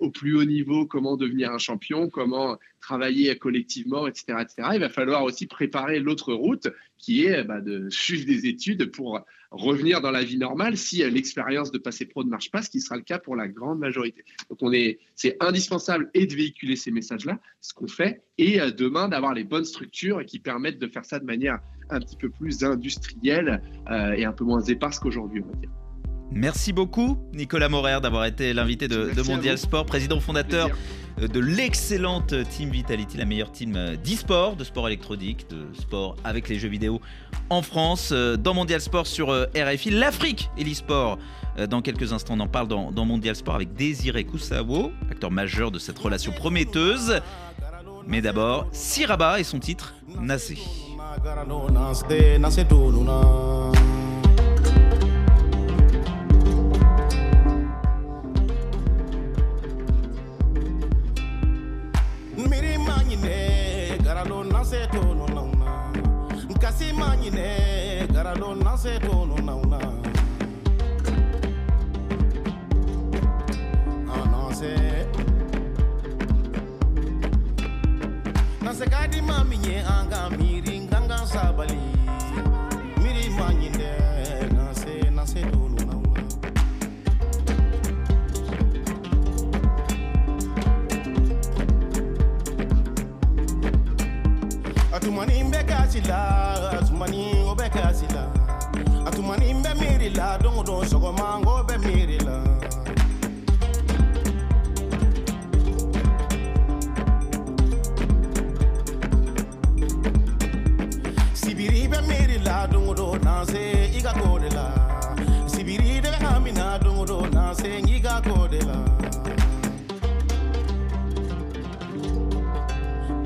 au plus haut niveau, comment devenir un champion, comment travailler collectivement, etc., etc. Il va falloir aussi préparer l'autre route qui est bah, de suivre des études pour revenir dans la vie normale si euh, l'expérience de passer pro ne marche pas, ce qui sera le cas pour la grande majorité. Donc on est, c'est indispensable et de véhiculer ces messages-là, ce qu'on fait, et euh, demain d'avoir les bonnes structures qui permettent de faire ça de manière un petit peu plus industrielle et un peu moins éparse qu'aujourd'hui, on va dire. Merci beaucoup, Nicolas Morer, d'avoir été l'invité de, Mondial Sport, président fondateur euh, de l'excellente Team Vitality, la meilleure team euh, d'e-sport, de sport électronique, de sport avec les jeux vidéo en France, euh, dans Mondial Sport sur RFI. L'Afrique et l'e-sport. Dans quelques instants, on en parle dans, Mondial Sport avec Désiré Koussawo, acteur majeur de cette relation prometteuse. Mais d'abord, Siraba et son titre, ɲinɛ garadon na se tolu naw na na se. Ka di ma min ye an sabali miri ma nasé nasé se na se tolu naw na a tumani kasi la don o don sɔgɔma n ko bɛ la sibiri bɛ miiri la don o don nanse i ka la sibiri de bɛ hamina don o don nanse n k'i la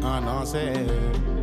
ah nanse Miri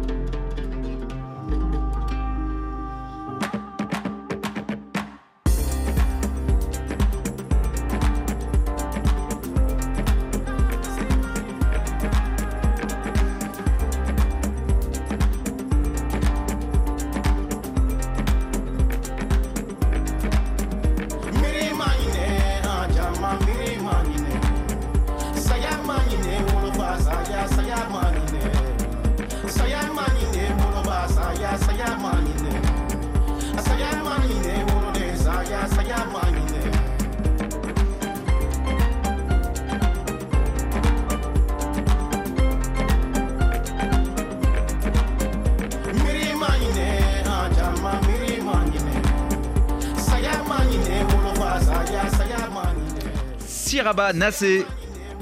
Nassé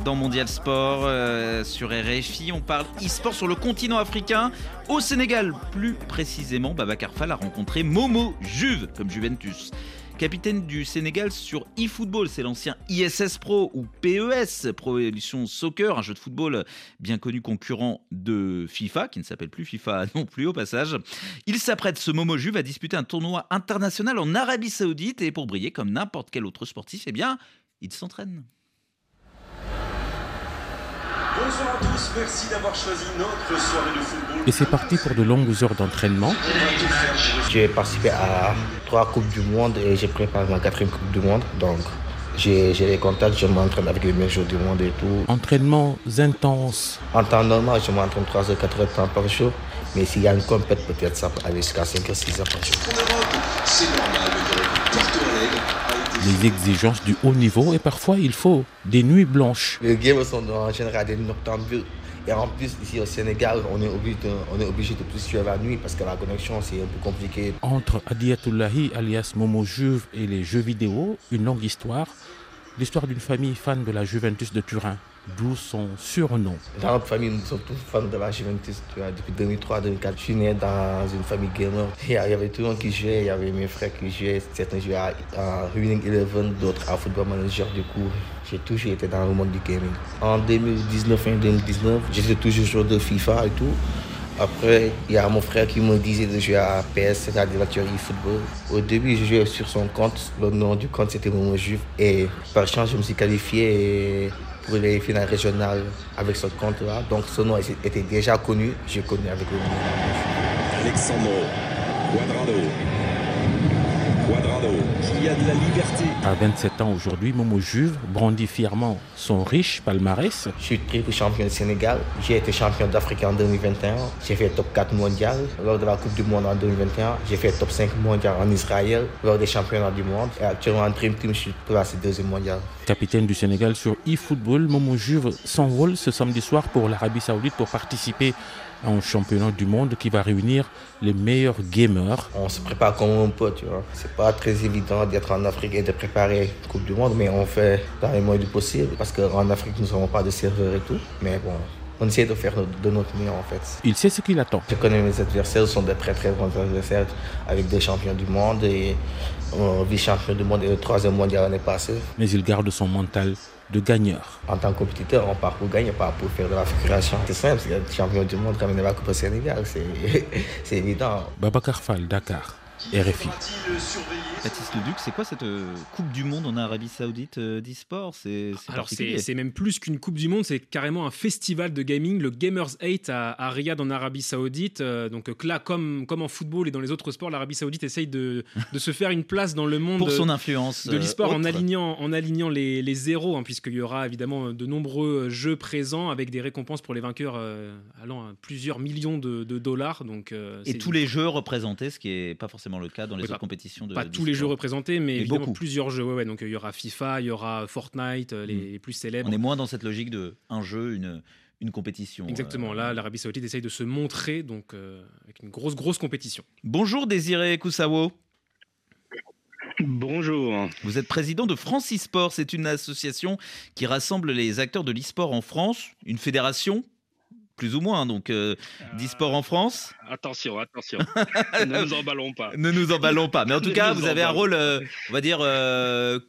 dans Mondial Sport euh, sur RFI. On parle e-sport sur le continent africain. Au Sénégal, plus précisément, Babacar Fall a rencontré Momo Juve, comme Juventus. Capitaine du Sénégal sur eFootball, c'est l'ancien ISS Pro ou PES, Pro Evolution Soccer, un jeu de football bien connu concurrent de FIFA, qui ne s'appelle plus FIFA non plus au passage. Il s'apprête, ce Momo Juve, à disputer un tournoi international en Arabie Saoudite et pour briller comme n'importe quel autre sportif, eh bien, il s'entraîne. Bonsoir à tous, merci d'avoir choisi notre soirée de football. Et c'est parti pour de longues heures d'entraînement. J'ai participé à trois Coupes du Monde et j'ai préparé ma quatrième Coupe du Monde. Donc, j'ai les contacts, je m'entraîne avec les meilleurs joueurs du monde et tout. Entraînements intenses. En temps normal, je m'entraîne 3 heures, 4 heures de temps par jour. Mais s'il y a une compète, peut-être ça peut aller jusqu'à 5 heures, 6 heures par jour. C'est normal, le Les exigences du haut niveau et parfois il faut des nuits blanches. Les games sont en général des noctambules. Et en plus, ici au Sénégal, on est obligé de, on est obligé de plus suivre la nuit parce que la connexion, c'est un peu compliqué. Entre Adiatullahi alias Momo Juve et les jeux vidéo, une longue histoire. L'histoire d'une famille fan de la Juventus de Turin, d'où son surnom. Dans notre famille, nous sommes tous fans de la Juventus. Depuis 2003-2004, je suis né dans une famille gamer. Il y avait tout le monde qui jouait, il y avait mes frères qui jouaient. Certains jouaient à, Winning Eleven, d'autres à Football Manager. Du coup, j'ai toujours été dans le monde du gaming. En 2019, fin 2019, j'étais toujours joueur de FIFA et tout. Après, il y a mon frère qui me disait de jouer à PS, c'est-à-dire la théorie football. Au début, je jouais sur son compte. Le nom du compte, c'était Momo Juve. Et par chance, je me suis qualifié pour les finales régionales avec ce compte-là. Donc, ce nom était déjà connu. J'ai connu avec le nom. Quadrado, qui a de la liberté. À 27 ans aujourd'hui, Momo Juve brandit fièrement son riche palmarès. Je suis triple champion du Sénégal. J'ai été champion d'Afrique en 2021. J'ai fait top 4 mondial. Lors de la Coupe du Monde en 2021, j'ai fait top 5 mondial en Israël. Lors des championnats du monde. Et actuellement en Dream Team, je suis classé deuxième mondial. Capitaine du Sénégal sur eFootball, Momo Juve s'envole ce samedi soir pour l'Arabie Saoudite pour participer à un championnat du monde qui va réunir les meilleurs gamers. On se prépare comme on peut, tu vois. C'est pas très évident d'être en Afrique et de préparer la Coupe du Monde, mais on fait dans les moyens du possible parce qu'en Afrique, nous n'avons pas de serveur et tout. Mais bon, on essaie de faire de notre mieux en fait. Il sait ce qu'il attend. Je connais mes adversaires, ce sont de très très bons adversaires avec deux champions du monde et vice-champion du monde et le troisième mondial l'année passée. Mais il garde son mental de gagneur. En tant que compétiteur, on part pour gagner, pas pour faire de la figuration. C'est simple, c'est champion du monde, ramener la Coupe au Sénégal, c'est évident. Babacar Fall, Dakar, RFI. Baptiste Leduc, c'est quoi cette euh, Coupe du Monde en Arabie Saoudite euh, d'e-sport? C'est c'est Alors c'est c'est même plus qu'une Coupe du Monde, c'est carrément un festival de gaming, le Gamers 8 à, à Riyad en Arabie Saoudite. Euh, donc là, comme, comme en football et dans les autres sports, l'Arabie Saoudite essaye de, de se faire une place dans le monde Pour son influence, de l'e-sport en alignant, en alignant les, les zéros, hein, puisqu'il y aura évidemment de nombreux jeux présents avec des récompenses pour les vainqueurs euh, allant à plusieurs millions de, de dollars. Donc, euh, Et tous les jeux représentés, ce qui n'est pas forcément le cas dans les Oui, autres pas- compétitions de Pas tous les jeux représentés, mais Mais évidemment beaucoup. plusieurs jeux. Ouais, ouais, donc euh, il y aura FIFA, il y aura Fortnite, euh, les, Mm. les plus célèbres. On est moins dans cette logique de un jeu, une, une compétition. Exactement. euh. Là, l'Arabie Saoudite essaye de se montrer donc euh, avec une grosse grosse compétition. Bonjour Désiré Koussawo. Bonjour. Vous êtes président de France e-sport. C'est une association qui rassemble les acteurs de l'e-sport en France, une fédération plus ou moins, donc euh, d'e-sport en France. Attention, attention. ne nous emballons pas. Ne nous emballons pas. Mais en tout cas, vous avez un emballons rôle, euh, on va dire, euh,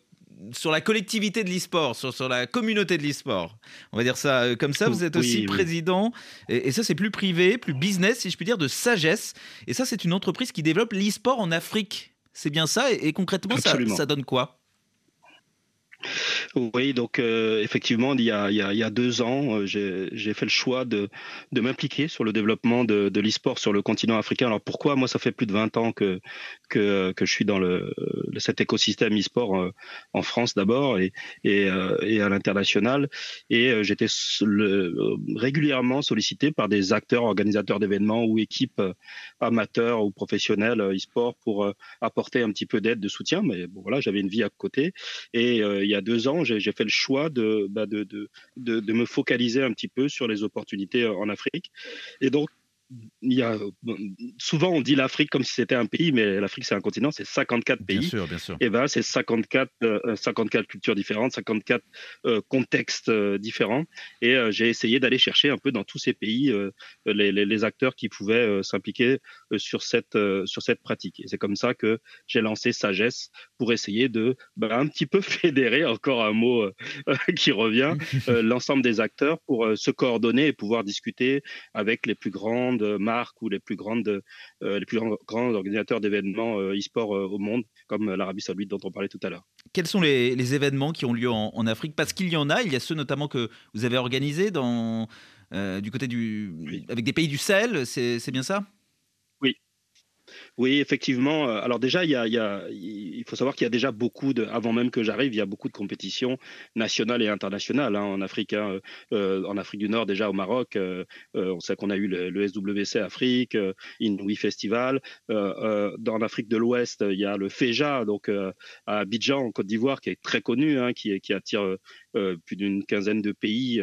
sur la collectivité de l'e-sport, sur, sur la communauté de l'e-sport. On va dire ça euh, comme ça. Vous êtes aussi oui. président, et, et ça c'est plus privé, plus business, si je puis dire, de Sagesse. Et ça, c'est une entreprise qui développe l'e-sport en Afrique. C'est bien ça Et, et concrètement, ça, ça donne quoi? Oui, donc euh, effectivement, il y, a, il, y a, deux ans, euh, j'ai fait le choix de, de m'impliquer sur le développement de, de l'e-sport sur le continent africain. Alors pourquoi? Moi, ça fait plus de 20 ans que, que, que je suis dans le, cet écosystème e-sport euh, en France d'abord et, et, euh, et à l'international. Et euh, j'étais euh, régulièrement sollicité par des acteurs, organisateurs d'événements ou équipes euh, amateurs ou professionnels euh, e-sport pour euh, apporter un petit peu d'aide, de soutien. Mais bon, voilà, j'avais une vie à côté. Et euh, il y a deux ans, j'ai fait le choix de, bah, de, de, de, de me focaliser un petit peu sur les opportunités en Afrique. Et donc, il y a, bon, souvent on dit l'Afrique comme si c'était un pays, mais l'Afrique c'est un continent, c'est 54 pays. Bien sûr, bien sûr. Et ben c'est 54, euh, 54 cultures différentes, 54 euh, contextes euh, différents. Et euh, j'ai essayé d'aller chercher un peu dans tous ces pays euh, les, les, les acteurs qui pouvaient euh, s'impliquer euh, sur cette euh, sur cette pratique. Et c'est comme ça que j'ai lancé Sagesse pour essayer de bah, un petit peu fédérer, encore un mot euh, qui revient, euh, l'ensemble des acteurs pour euh, se coordonner et pouvoir discuter avec les plus grandes marques ou les plus grandes euh, les plus grands, organisateurs d'événements euh, e-sport euh, au monde, comme euh, l'Arabie Saoudite dont on parlait tout à l'heure. Quels sont les, les événements qui ont lieu en, en Afrique? Parce qu'il y en a, il y a ceux notamment que vous avez organisés dans, euh, du côté du, avec des pays du Sahel, c'est bien ça? Oui, effectivement. Euh, Alors déjà, il, faut savoir qu'il y a déjà beaucoup de, avant même que j'arrive, il y a beaucoup de compétitions nationales et internationales hein, en Afrique. hein. Euh, en Afrique du Nord, déjà au Maroc, euh, on sait qu'on a eu le, SWC Afrique, euh, Inouï Festival. Dans l'Afrique de l'Ouest, il y a le FEJA, donc à Abidjan, en Côte d'Ivoire, qui est très connu, hein, qui, attire plus d'une quinzaine de pays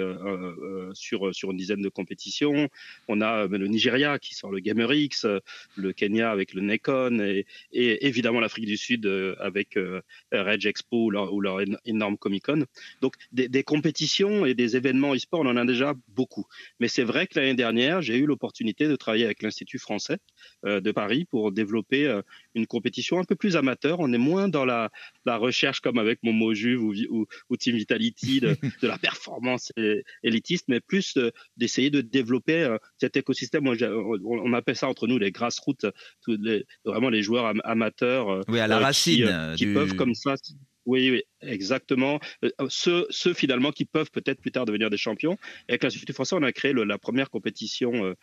sur, sur une dizaine de compétitions. On a le Nigeria qui sort le GamerX, euh, le Kenya avec le Nekon et, évidemment l'Afrique du Sud euh, avec euh, Reg Expo ou leur, énorme Comic Con. Donc des, des compétitions et des événements e-sport, on en a déjà beaucoup. Mais c'est vrai que l'année dernière, j'ai eu l'opportunité de travailler avec l'Institut français euh, de Paris pour développer une compétition un peu plus amateur. On est moins dans la, la recherche comme avec Momo Juve ou, Vi- ou, ou Team Vitality de, de la performance élitiste, mais plus euh, d'essayer de développer euh, cet écosystème. Moi, on, appelle ça entre nous les grassroots, tous les- vraiment les joueurs am- amateurs euh, Oui, à la euh, qui, racine, euh, qui du- peuvent comme ça. Oui, oui, exactement. Euh, Ceux, ceux finalement qui peuvent peut-être plus tard devenir des champions. Et avec l'Institut français, on a créé la première compétition, euh,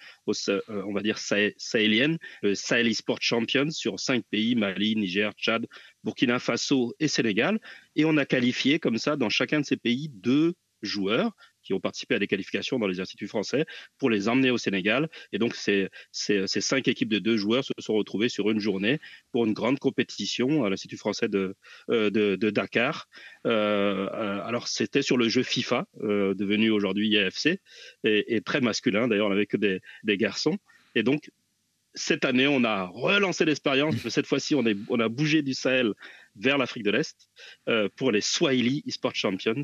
euh, on va dire sahé- sahélienne, le Sahel Esport Champions sur cinq pays Mali, Niger, Tchad, Burkina Faso et Sénégal. Et on a qualifié comme ça dans chacun de ces pays deux joueurs qui ont participé à des qualifications dans les instituts français pour les emmener au Sénégal. Et donc, ces, ces, cinq équipes de deux joueurs se sont retrouvées sur une journée pour une grande compétition à l'Institut français de, euh, de, Dakar. Euh, euh, alors, c'était sur le jeu FIFA, devenu aujourd'hui IAFC, et, et très masculin. D'ailleurs, on n'avait que des, des garçons. Et donc, cette année, on a relancé l'expérience. Cette fois-ci, on, a bougé du Sahel vers l'Afrique de l'Est euh, pour les Swahili eSport Champions.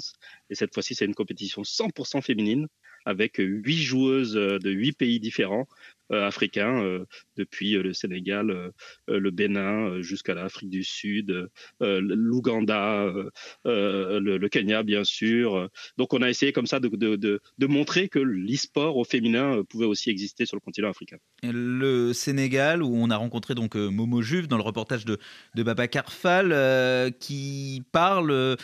Et cette fois-ci, c'est une compétition 100% féminine avec huit joueuses euh, de huit pays différents africains, euh, depuis euh, le Sénégal, euh, euh, le Bénin, euh, jusqu'à l'Afrique du Sud, euh, l'Ouganda, euh, euh, le, Kenya, bien sûr. Donc, on a essayé comme ça de, de, de, montrer que l'e-sport au féminin euh, pouvait aussi exister sur le continent africain. le Sénégal où on a rencontré donc euh, Momo Juve dans le reportage de, de Babacar Fall euh, qui parle euh,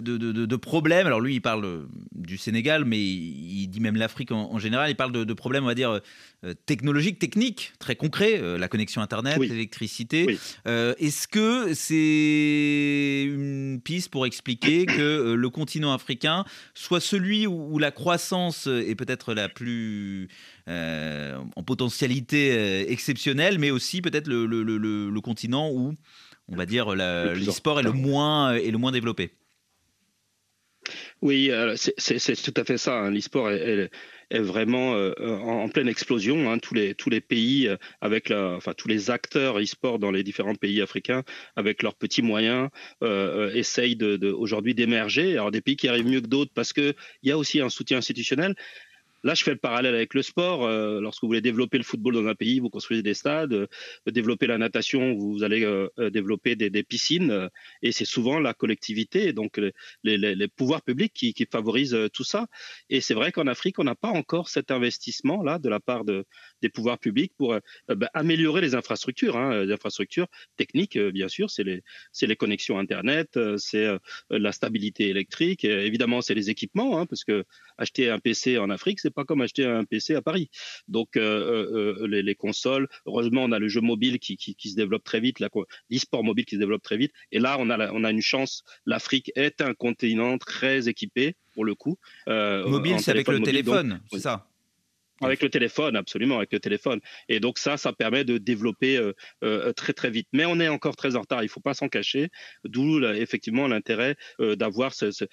de, de- problèmes. Alors lui, il parle euh, du Sénégal, mais il, dit même l'Afrique en, général. Il parle de, de problèmes, on va dire, euh, technologiques, techniques, très concrets, euh, la connexion Internet, l'électricité. Euh, Est-ce que c'est une piste pour expliquer que euh, le continent africain soit celui où, où la croissance est peut-être la plus en potentialité exceptionnelle, mais aussi peut-être le, le- le- le- le continent où, on va dire, l'e-sport est le moins est le moins développé? Oui, c'est- tout à fait ça. hein. L'e-sport est, est- est vraiment euh, en, en pleine explosion. hein. Tous les tous les pays euh, avec la, enfin tous les acteurs e-sport dans les différents pays africains avec leurs petits moyens euh, euh, essayent de, de- aujourd'hui d'émerger. Alors des pays qui arrivent mieux que d'autres parce que il y a aussi un soutien institutionnel. Là, je fais le parallèle avec le sport. Euh, lorsque vous voulez développer le football dans un pays, vous construisez des stades. Euh, développer la natation, vous allez euh, euh, développer des, piscines. et c'est souvent la collectivité, donc les, pouvoirs publics qui, favorisent tout ça. Et c'est vrai qu'en Afrique, on n'a pas encore cet investissement-là de la part de, des pouvoirs publics pour ben, améliorer les infrastructures. Hein, les infrastructures techniques, bien sûr, c'est les, connexions Internet, c'est la stabilité électrique. Évidemment, c'est les équipements, hein, parce que acheter un PC en Afrique, c'est pas comme acheter un PC à Paris. Donc, euh, euh, euh, les, les consoles, heureusement, on a le jeu mobile qui, qui, qui se développe très vite, l'e-sport mobile qui se développe très vite. Et là, on a, la- on a une chance. L'Afrique est un continent très équipé, pour le coup. Mobile, c'est avec le mobile. Téléphone, c'est ça? Avec le téléphone, absolument, avec le téléphone. Et donc ça, ça permet de développer euh, euh, très très vite. Mais on est encore très en retard, il faut pas s'en cacher. D'où effectivement l'intérêt euh, d'avoir ce, ce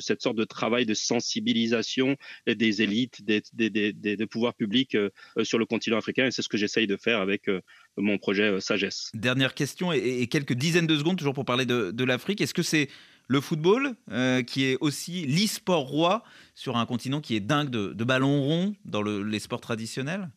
cette sorte de travail de sensibilisation des élites, des, des, des, des- pouvoirs publics euh, sur le continent africain. Et c'est ce que j'essaye de faire avec euh, mon projet euh, Sagesse. Dernière question et, et quelques dizaines de secondes toujours pour parler de, de l'Afrique. Est-ce que c'est le football euh, qui est aussi l'e-sport roi sur un continent qui est dingue de, de ballons ronds dans le- les sports traditionnels?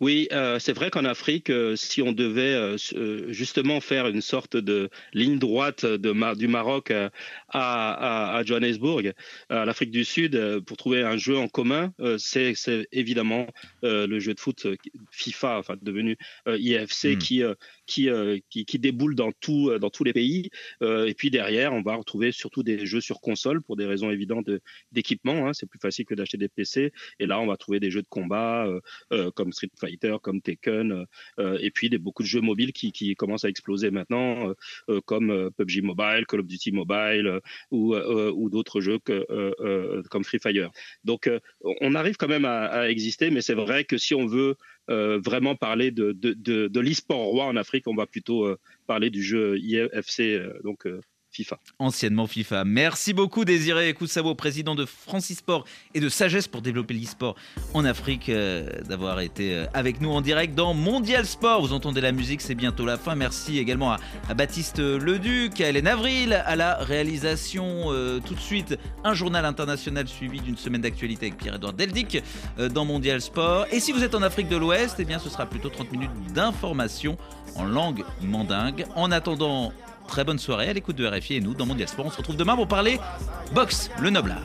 Oui, euh, c'est vrai qu'en Afrique, euh, si on devait euh, justement faire une sorte de ligne droite de du Maroc à, à, à Johannesburg, à l'Afrique du Sud, pour trouver un jeu en commun, c'est évidemment le jeu de foot FIFA, enfin devenu IFC, qui, euh, qui, euh, qui, déboule dans, tout, euh, dans tous les pays. Euh, et puis derrière, on va retrouver surtout des jeux sur console pour des raisons évidentes de- d'équipement. hein. C'est plus facile que d'acheter des PC. Et là, on va trouver des jeux de combat euh, comme Street Fighter, comme Tekken, et puis beaucoup de jeux mobiles qui, qui commencent à exploser maintenant, comme PUBG Mobile, Call of Duty Mobile ou, ou d'autres jeux comme Free Fire. Donc, on arrive quand même à, exister, mais c'est vrai que si on veut vraiment parler de, de, de, de l'e-sport roi en Afrique, on va plutôt euh, parler du jeu IFC, euh, donc euh, Anciennement FIFA. Merci beaucoup Désiré Koussavo, président de Francisport et de Sagesse pour développer l'e-sport en Afrique, euh, d'avoir été euh, avec nous en direct dans Mondial Sport. Vous entendez la musique, c'est bientôt la fin. Merci également à, Baptiste Leduc, à Hélène Avril, à la réalisation. Euh, tout de suite, un journal international suivi d'une semaine d'actualité avec Pierre-Edouard Deldic dans Mondial Sport. Et si vous êtes en Afrique de l'Ouest, eh bien ce sera plutôt 30 minutes d'information en langue mandingue. En attendant, très bonne soirée à l'écoute de RFI et nous dans Mondial Sport. On se retrouve demain pour parler boxe, le noble